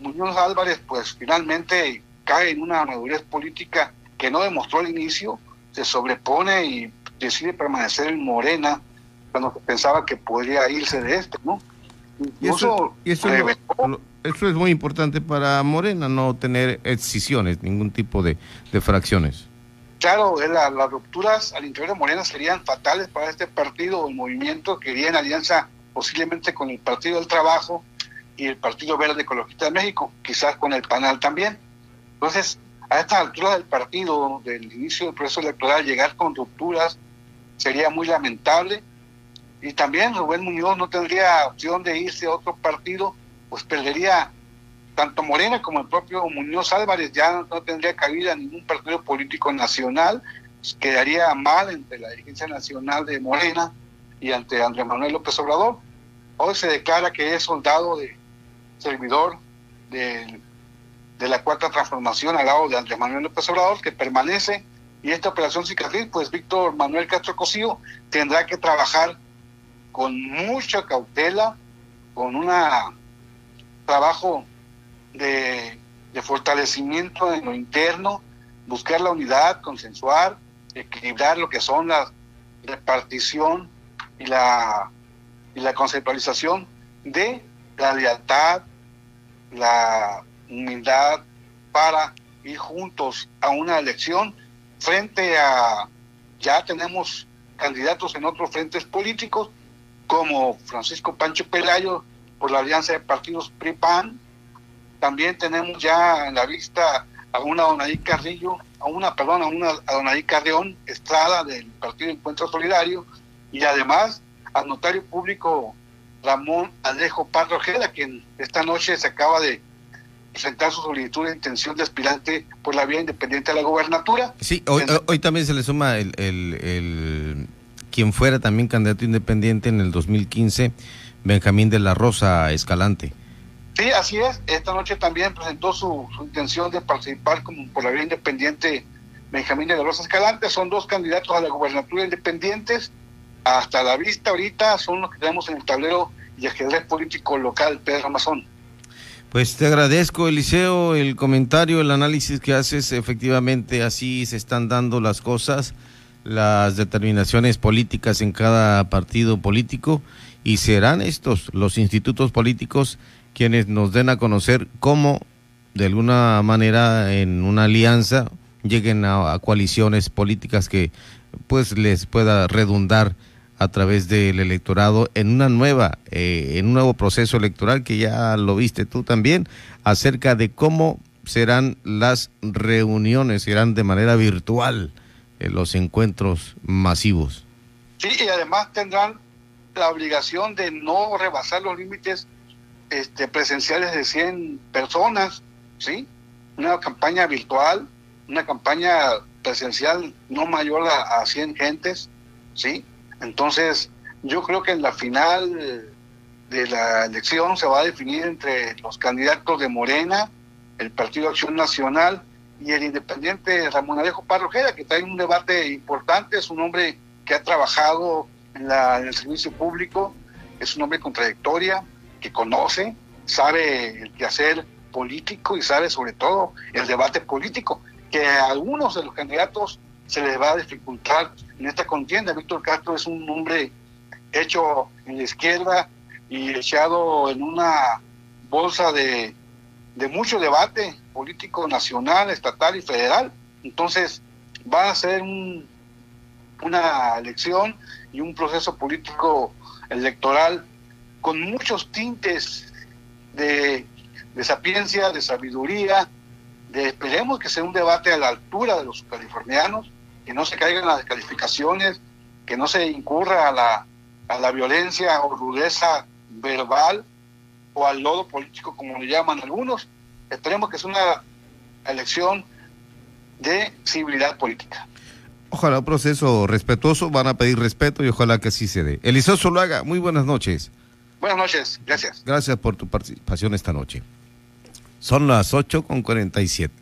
Muñoz Álvarez, pues finalmente cae en una madurez política que no demostró al inicio, se sobrepone y decide permanecer en Morena cuando pensaba que podría irse de este, ¿no? Y eso, eso, es muy importante para Morena, no tener excisiones, ningún tipo de, de fracciones. Claro, las rupturas al interior de Morena serían fatales para este partido o el movimiento que iría en alianza posiblemente con el Partido del Trabajo y el Partido Verde Ecologista de México, quizás con el PANAL también. Entonces, a esta altura del partido, del inicio del proceso electoral, llegar con rupturas sería muy lamentable. Y también Rubén Muñoz no tendría opción de irse a otro partido, pues perdería tanto Morena como el propio Muñoz Álvarez, ya no tendría cabida ningún partido político nacional, quedaría mal entre la dirigencia nacional de Morena y ante Andrés Manuel López Obrador. Hoy se declara que es soldado de servidor de, de la cuarta transformación al lado de Andrés Manuel López Obrador, que permanece, y esta operación cicatriz, pues Víctor Manuel Castro Cosío tendrá que trabajar con mucha cautela, con un trabajo de, fortalecimiento en lo interno, buscar la unidad, consensuar, equilibrar lo que son la repartición y la, y la conceptualización de la lealtad, la humildad para ir juntos a una elección frente a, ya tenemos candidatos en otros frentes políticos, como Francisco Pancho Pelayo por la alianza de partidos PRI-PAN, también tenemos ya en la vista a una Donaí Carrillo, a una, perdón, a una a Donaí Carrión Estrada del Partido Encuentro Solidario, y además al notario público Ramón Alejo Parro Ojeda, quien esta noche se acaba de presentar su solicitud de intención de aspirante por la vía independiente a la gobernatura. Sí, hoy, hoy también se le suma el, el, el, quien fuera también candidato independiente en el 2015, Benjamín de la Rosa Escalante. Sí, así es. Esta noche también presentó su, su intención de participar como por la vía independiente Benjamín de la Rosa Escalante. Son dos candidatos a la gobernatura independientes hasta la vista ahorita son los que tenemos en el tablero y ajedrez político local, Pedro Amazón. Pues te agradezco, Eliseo, el comentario, el análisis que haces. Efectivamente, así se están dando las cosas, las determinaciones políticas en cada partido político y serán estos, los institutos políticos, quienes nos den a conocer cómo, de alguna manera, en una alianza, lleguen a, a coaliciones políticas que pues les pueda redundar a través del electorado en una nueva, eh, en un nuevo proceso electoral que ya lo viste tú también, acerca de cómo serán las reuniones, serán de manera virtual eh, los encuentros masivos. Sí, y además tendrán la obligación de no rebasar los límites este, presenciales de 100 personas, ¿sí? Una campaña virtual, una campaña presencial no mayor a, a 100 gentes, ¿sí? Entonces, yo creo que en la final de la elección se va a definir entre los candidatos de Morena, el Partido Acción Nacional y el independiente Ramón Alejo Parrojera, que trae un debate importante, es un hombre que ha trabajado en, la, en el servicio público, es un hombre con trayectoria, que conoce, sabe el quehacer político y sabe sobre todo el debate político, que algunos de los candidatos se les va a dificultar en esta contienda. Víctor Castro es un hombre hecho en la izquierda y echado en una bolsa de, de mucho debate político nacional, estatal y federal. Entonces va a ser un, una elección y un proceso político electoral con muchos tintes de, de sapiencia, de sabiduría, de esperemos que sea un debate a la altura de los californianos, que no se caigan las descalificaciones, que no se incurra a la, a la violencia o rudeza verbal o al lodo político, como le llaman algunos. Esperemos que sea una elección de civilidad política. Ojalá un proceso respetuoso, van a pedir respeto y ojalá que así se dé. Eliseo Zuluaga, muy buenas noches. Buenas noches, gracias. Gracias por tu participación esta noche. Son las 8 con 47.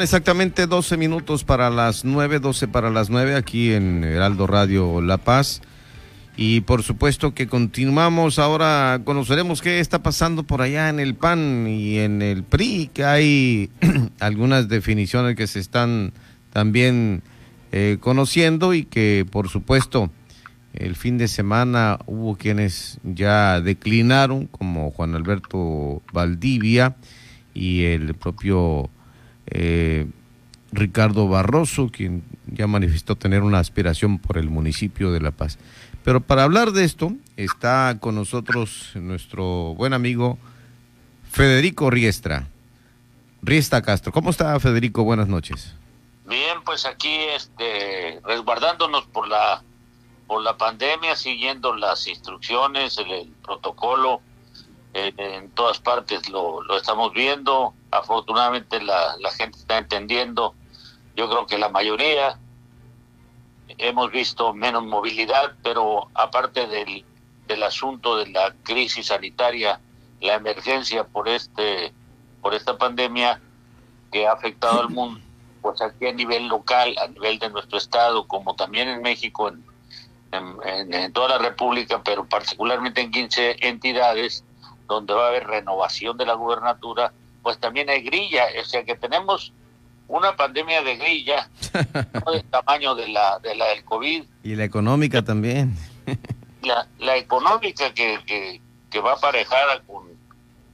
Exactamente 12 minutos para las 9, 12 para las 9 aquí en Heraldo Radio La Paz. Y por supuesto que continuamos. Ahora conoceremos qué está pasando por allá en el PAN y en el PRI, que hay (clears throat) algunas definiciones que se están también eh, conociendo y que por supuesto el fin de semana hubo quienes ya declinaron, como Juan Alberto Valdivia y el propio eh, Ricardo Barroso, quien ya manifestó tener una aspiración por el municipio de La Paz. Pero para hablar de esto, está con nosotros nuestro buen amigo Federico Riestra. Riestra Castro. ¿Cómo está Federico? Buenas noches. Bien, pues aquí este, resguardándonos por la, por la pandemia, siguiendo las instrucciones, el, protocolo, eh, en todas partes lo, estamos viendo, afortunadamente la, la gente está entendiendo, yo creo que la mayoría, hemos visto menos movilidad, pero aparte del, del asunto de la crisis sanitaria, la emergencia por este por esta pandemia que ha afectado al mundo, pues aquí a nivel local, a nivel de nuestro estado, como también en México, en, en, en toda la República, pero particularmente en 15 entidades, donde va a haber renovación de la gubernatura, pues también hay grilla, o sea que tenemos una pandemia de grilla, (laughs) no del tamaño de la, de la del COVID. Y la económica también. La, la económica que, que, que va aparejada con,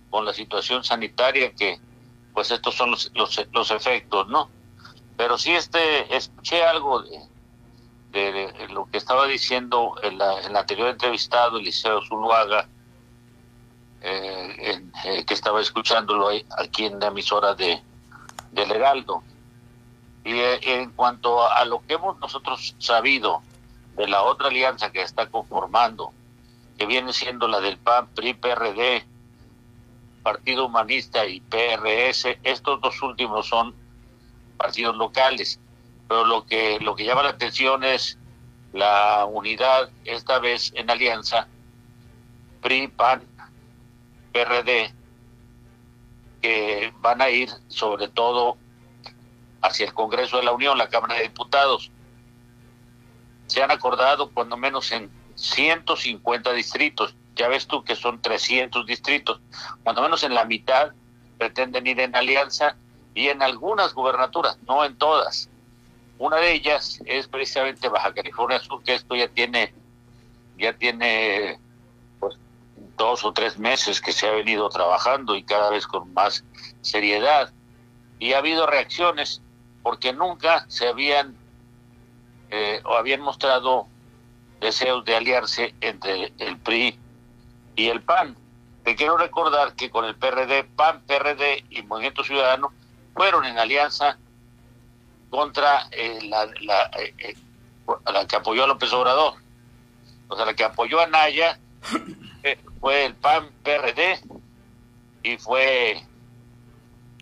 con la situación sanitaria, que pues estos son los, los, los efectos, ¿no? Pero sí este, escuché algo de, de, de lo que estaba diciendo el, el anterior entrevistado, Eliseo Zuluaga, eh, en, eh, que estaba escuchándolo aquí en la emisora de del Heraldo. Y eh, en cuanto a lo que hemos nosotros sabido de la otra alianza que está conformando, que viene siendo la del PAN, PRI, PRD, Partido Humanista y PRS, estos dos últimos son partidos locales, pero lo que lo que llama la atención es la unidad esta vez en alianza PRI, PAN, PRD, que van a ir sobre todo hacia el Congreso de la Unión, la Cámara de Diputados. Se han acordado cuando menos en 150 distritos. Ya ves tú que son 300 distritos. Cuando menos en la mitad pretenden ir en alianza y en algunas gubernaturas, no en todas. Una de ellas es precisamente Baja California Sur, que esto ya tiene ya tiene dos o tres meses que se ha venido trabajando y cada vez con más seriedad. Y ha habido reacciones porque nunca se habían eh, o habían mostrado deseos de aliarse entre el PRI y el PAN. Te quiero recordar que con el PRD, PAN, PRD y Movimiento Ciudadano fueron en alianza contra eh, la, la, eh, la, que apoyó a López Obrador. O sea, la que apoyó a Naya fue el PAN, PRD y fue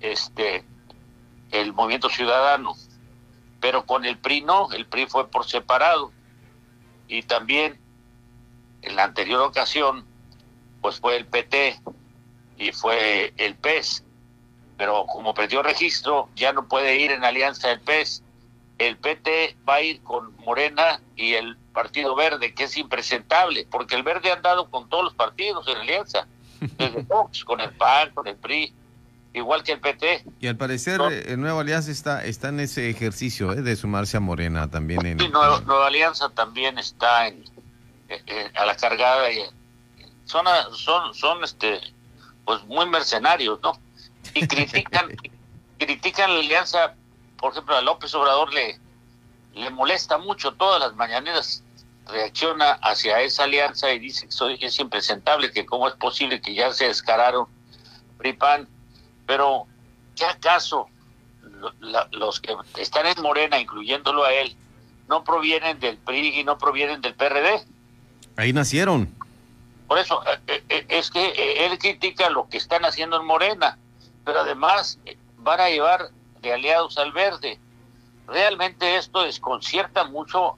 este el movimiento ciudadano, pero con el PRI no, el PRI fue por separado. Y también en la anterior ocasión, pues fue el PT y fue el PES, pero como perdió registro, ya no puede ir en alianza el PES. El PT va a ir con Morena y el Partido Verde, que es impresentable, porque el Verde ha andado con todos los partidos en alianza, (laughs) desde Fox, con el PAN, con el PRI, igual que el PT. Y al parecer el Nueva Alianza está, está en ese ejercicio de sumarse a Morena también. En... Sí, Nueva, Alianza también está en, a la cargada. Y, son, son, son este, pues muy mercenarios, ¿no? Y critican, (laughs) critican la alianza, por ejemplo, a López Obrador le, le molesta mucho todas las mañaneras reacciona hacia esa alianza y dice que soy, es impresentable, que cómo es posible que ya se descararon PRIPAN, pero ¿qué acaso los que están en Morena, incluyéndolo a él, no provienen del PRI y no provienen del PRD? Ahí nacieron. Por eso, eh, eh, eh, es que él critica lo que están haciendo en Morena, pero además van a llevar de aliados al verde. Realmente esto desconcierta mucho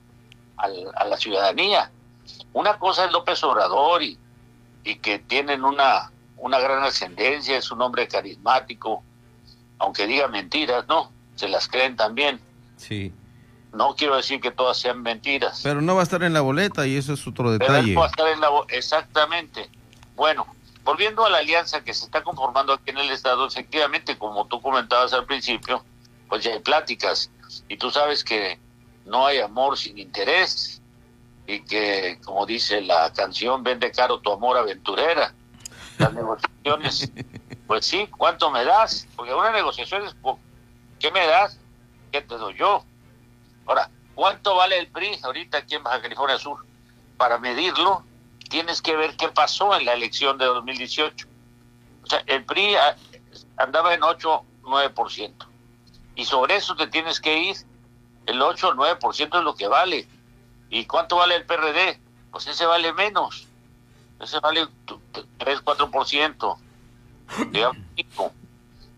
a la ciudadanía. Una cosa es López Obrador y, y que tienen una, una gran ascendencia, es un hombre carismático, aunque diga mentiras, ¿no? Se las creen también. Sí. No quiero decir que todas sean mentiras. Pero no va a estar en la boleta y eso es otro detalle. va a estar en la Exactamente. Bueno, volviendo a la alianza que se está conformando aquí en el Estado, efectivamente, como tú comentabas al principio, pues ya hay pláticas. Y tú sabes que no hay amor sin interés y que, como dice la canción, vende caro tu amor aventurera. Las negociaciones, (laughs) pues sí, ¿cuánto me das? Porque una negociación es, ¿qué me das? ¿Qué te doy yo? Ahora, ¿cuánto vale el PRI ahorita aquí en Baja California Sur? Para medirlo, tienes que ver qué pasó en la elección de 2018. O sea, el PRI andaba en 8, 9%. Y sobre eso te tienes que ir el 8 o 9% es lo que vale. ¿Y cuánto vale el PRD? Pues ese vale menos. Ese vale 3, 4%. Digamos, (laughs)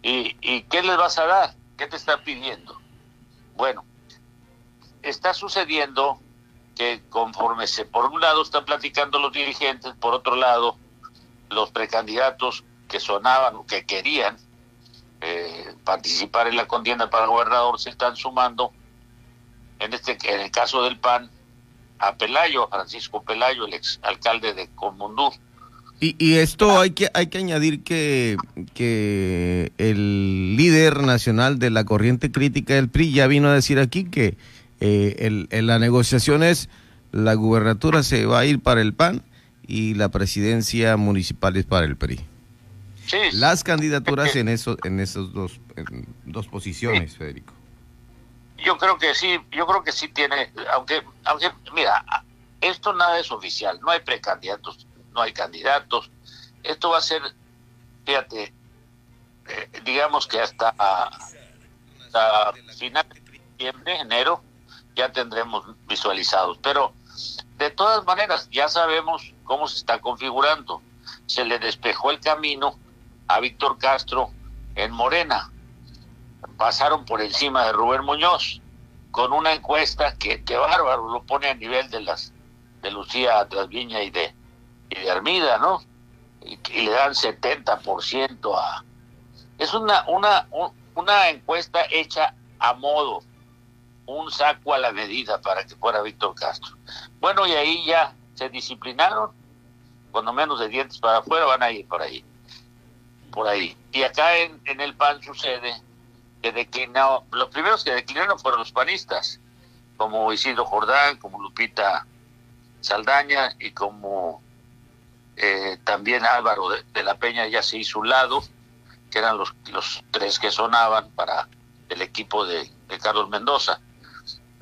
¿Y, ¿Y qué les vas a dar? ¿Qué te están pidiendo? Bueno, está sucediendo que conforme se, por un lado están platicando los dirigentes, por otro lado, los precandidatos que sonaban o que querían eh, participar en la contienda para gobernador se están sumando en este en el caso del PAN a Pelayo, Francisco Pelayo, el ex alcalde de Comundú. Y, y esto hay que hay que añadir que, que el líder nacional de la corriente crítica del PRI ya vino a decir aquí que eh, el, en la negociación es la gubernatura se va a ir para el PAN y la presidencia municipal es para el PRI. Sí, Las candidaturas en esos en esos dos dos posiciones, Federico. Yo creo que sí, yo creo que sí tiene, aunque, aunque, mira, esto nada es oficial, no hay precandidatos, no hay candidatos. Esto va a ser, fíjate, eh, digamos que hasta, hasta final de diciembre, enero, ya tendremos visualizados. Pero de todas maneras, ya sabemos cómo se está configurando. Se le despejó el camino a Víctor Castro en Morena pasaron por encima de Rubén Muñoz con una encuesta que, que bárbaro lo pone a nivel de las de Lucía Trasviña y de y de Armida, ¿no? Y, le dan 70% a es una una una encuesta hecha a modo un saco a la medida para que fuera Víctor Castro. Bueno, y ahí ya se disciplinaron, cuando menos de dientes para afuera van a ir por ahí. Por ahí. Y acá en, el PAN sucede que declinó, los primeros que declinaron fueron los panistas, como Isidro Jordán, como Lupita Saldaña y como eh, también Álvaro de, la Peña ya se hizo un lado, que eran los, los tres que sonaban para el equipo de, de Carlos Mendoza.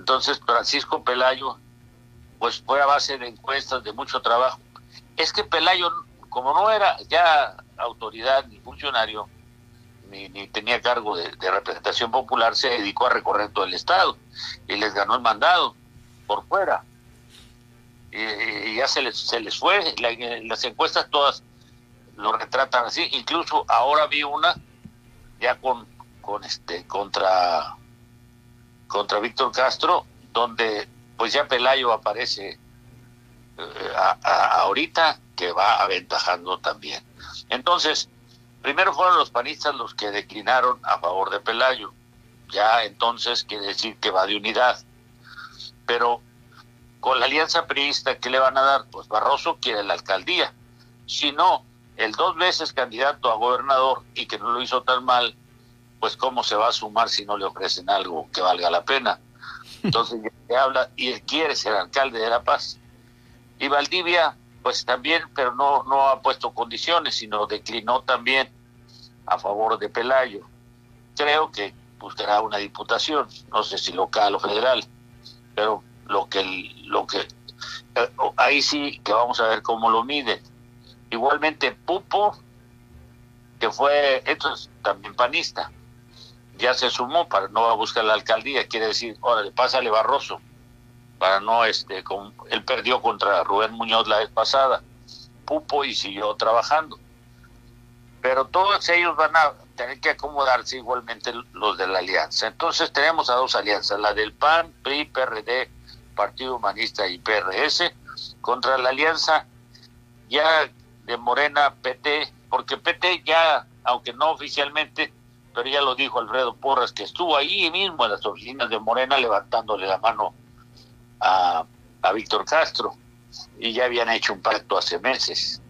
Entonces Francisco Pelayo, pues fue a base de encuestas, de mucho trabajo. Es que Pelayo, como no era ya autoridad ni funcionario, ni, tenía cargo de, representación popular, se dedicó a recorrer todo el Estado y les ganó el mandado por fuera. Y, ya se les, se les fue, las encuestas todas lo retratan así, incluso ahora vi una ya con, este contra contra Víctor Castro, donde pues ya Pelayo aparece eh, ahorita que va aventajando también. Entonces, Primero fueron los panistas los que declinaron a favor de Pelayo. Ya entonces quiere decir que va de unidad. Pero con la alianza priista, ¿qué le van a dar? Pues Barroso quiere la alcaldía. Si no, el dos veces candidato a gobernador y que no lo hizo tan mal, pues cómo se va a sumar si no le ofrecen algo que valga la pena. Entonces (laughs) ya habla y él quiere ser alcalde de La Paz. Y Valdivia, pues también, pero no, no ha puesto condiciones, sino declinó también a favor de Pelayo. Creo que buscará una diputación, no sé si local o federal, pero lo que lo que eh, ahí sí que vamos a ver cómo lo miden. Igualmente Pupo, que fue, esto es también panista, ya se sumó para no buscar la alcaldía, quiere decir, órale, pásale Barroso, para no, este, con, él perdió contra Rubén Muñoz la vez pasada, Pupo y siguió trabajando. Pero todos ellos van a tener que acomodarse igualmente los de la alianza. Entonces tenemos a dos alianzas, la del PAN, PRI, PRD, Partido Humanista y PRS, contra la alianza ya de Morena PT, porque PT ya, aunque no oficialmente, pero ya lo dijo Alfredo Porras, que estuvo ahí mismo en las oficinas de Morena levantándole la mano a, a Víctor Castro, y ya habían hecho un pacto hace meses.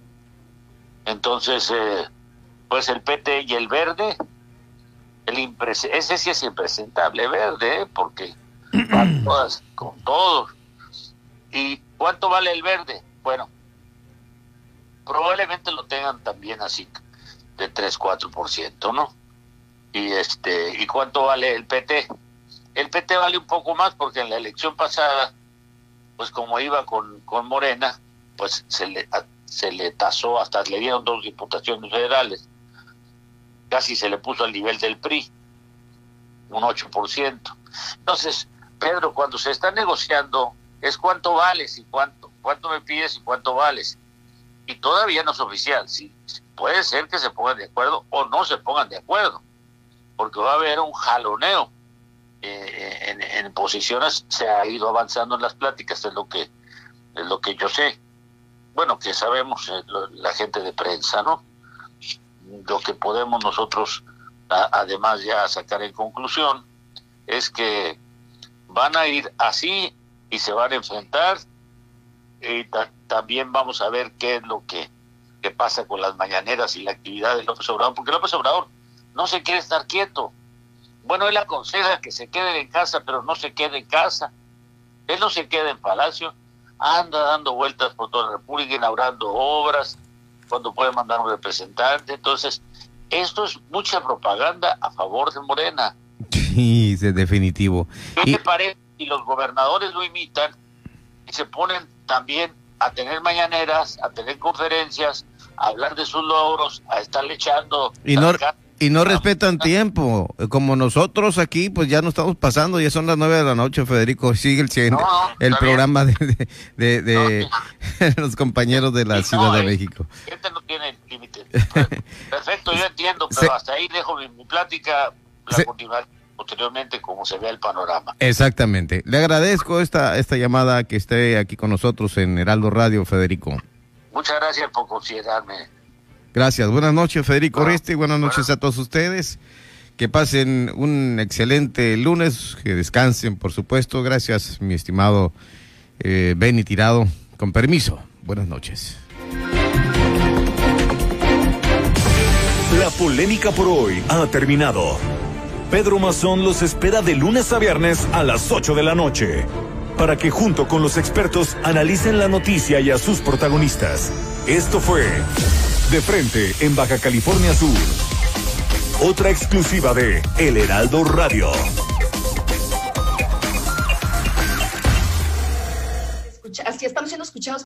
Entonces, eh, pues el PT y el verde, el ese sí es impresentable verde, ¿eh? porque van (clears throat) todas con todos. ¿Y cuánto vale el verde? Bueno, probablemente lo tengan también así de 3, 4%, ¿no? Y este, ¿y cuánto vale el PT? El PT vale un poco más porque en la elección pasada, pues como iba con, con Morena, pues se le, se le tasó, hasta le dieron dos diputaciones federales. Casi se le puso al nivel del PRI, un 8%. Entonces, Pedro, cuando se está negociando, es cuánto vales y cuánto, cuánto me pides y cuánto vales y todavía no es oficial. Sí, puede ser que se pongan de acuerdo o no se pongan de acuerdo, porque va a haber un jaloneo. Eh, en, posiciones se ha ido avanzando en las pláticas, es lo que, es lo que yo sé. Bueno, que sabemos eh, la gente de prensa, ¿no? Lo que podemos nosotros, además ya sacar en conclusión, es que van a ir así y se van a enfrentar y también vamos a ver qué es lo que, pasa con las mañaneras y la actividad de López Obrador, porque López Obrador no se quiere estar quieto. Bueno, él aconseja que se quede en casa, pero no se quede en casa. Él no se queda en Palacio, anda dando vueltas por toda la República, inaugurando obras, cuando puede mandar un representante. Entonces, esto es mucha propaganda a favor de Morena. (laughs) Sí, es definitivo. ¿Qué y... parece? Y los gobernadores lo imitan y se ponen también a tener mañaneras, a tener conferencias, a hablar de sus logros, a estar echando. Y no, y no respetan tiempo. Como nosotros aquí, pues ya no estamos pasando, ya son las nueve de la noche, Federico. (laughs) Sigue el, el programa de, de, (laughs) los compañeros de la Ciudad de México. Gente no tiene límite. (laughs) Perfecto, yo entiendo, pero hasta ahí dejo mi, plática, la continuar posteriormente como se vea el panorama. Exactamente. Le agradezco esta, esta llamada que esté aquí con nosotros en Heraldo Radio, Federico. Muchas gracias por considerarme. Gracias. Buenas noches, Federico Reste. Buenas noches a todos ustedes. Que pasen un excelente lunes, que descansen, por supuesto. Gracias, mi estimado eh, Benny Tirado. Con permiso. Buenas noches. La polémica por hoy ha terminado. Pedro Mazón los espera de lunes a viernes a las 8 de la noche, para que junto con los expertos analicen la noticia y a sus protagonistas. Esto fue De Frente en Baja California Sur. Otra exclusiva de El Heraldo Radio. Así estamos siendo escuchados